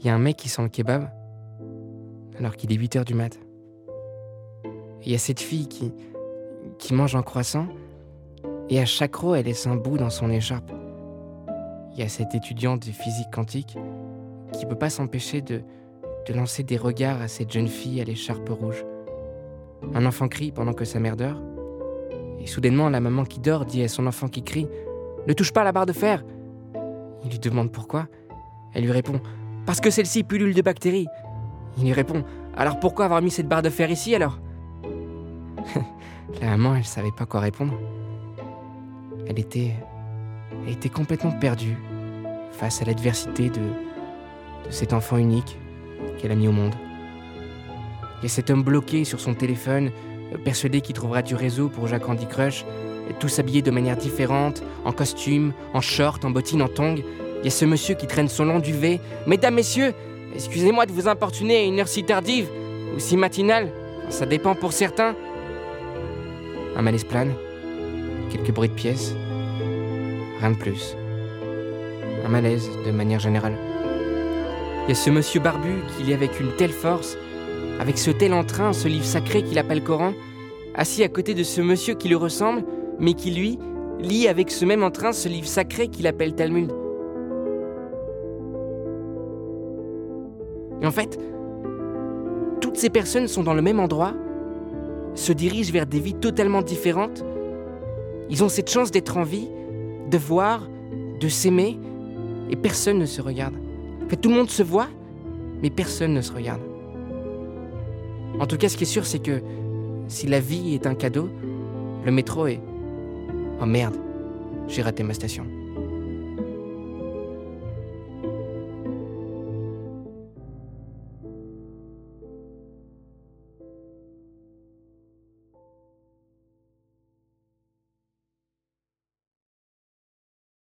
il y a un mec qui sent le kebab alors qu'il est 8 heures du mat. Il y a cette fille qui, qui mange un croissant et à chaque row, elle laisse un bout dans son écharpe. Il y a cette étudiante de physique quantique qui peut pas s'empêcher de, de lancer des regards à cette jeune fille à l'écharpe rouge. Un enfant crie pendant que sa mère dort. Et soudainement, la maman qui dort dit à son enfant qui crie Ne touche pas la barre de fer Il lui demande pourquoi. Elle lui répond Parce que celle-ci pullule de bactéries. Il lui répond Alors pourquoi avoir mis cette barre de fer ici alors? La maman, elle savait pas quoi répondre. Elle était. Elle était complètement perdue face à l'adversité de, cet enfant unique qu'elle a mis au monde. A cet homme bloqué sur son téléphone, persuadé qu'il trouvera du réseau pour Jacques Andy Crush, tous habillés de manière différente, en costume, en short, en bottines, en tongs. Il y a ce monsieur qui traîne son long duvet. Mesdames, messieurs, excusez-moi de vous importuner à une heure si tardive ou si matinale. Ça dépend pour certains. Un malaise plane, quelques bruits de pièces, rien de plus. Un malaise de manière générale. Il y a ce monsieur barbu qui lit avec une telle force, avec ce tel entrain, ce livre sacré qu'il appelle Coran, assis à côté de ce monsieur qui lui ressemble, mais qui lui lit avec ce même entrain ce livre sacré qu'il appelle Talmud. Et en fait, toutes ces personnes sont dans le même endroit, se dirigent vers des vies totalement différentes. Ils ont cette chance d'être en vie, de voir, de s'aimer, et personne ne se regarde. En fait, tout le monde se voit, mais personne ne se regarde. En tout cas, ce qui est sûr, c'est que si la vie est un cadeau, le métro est... Oh merde, j'ai raté ma station.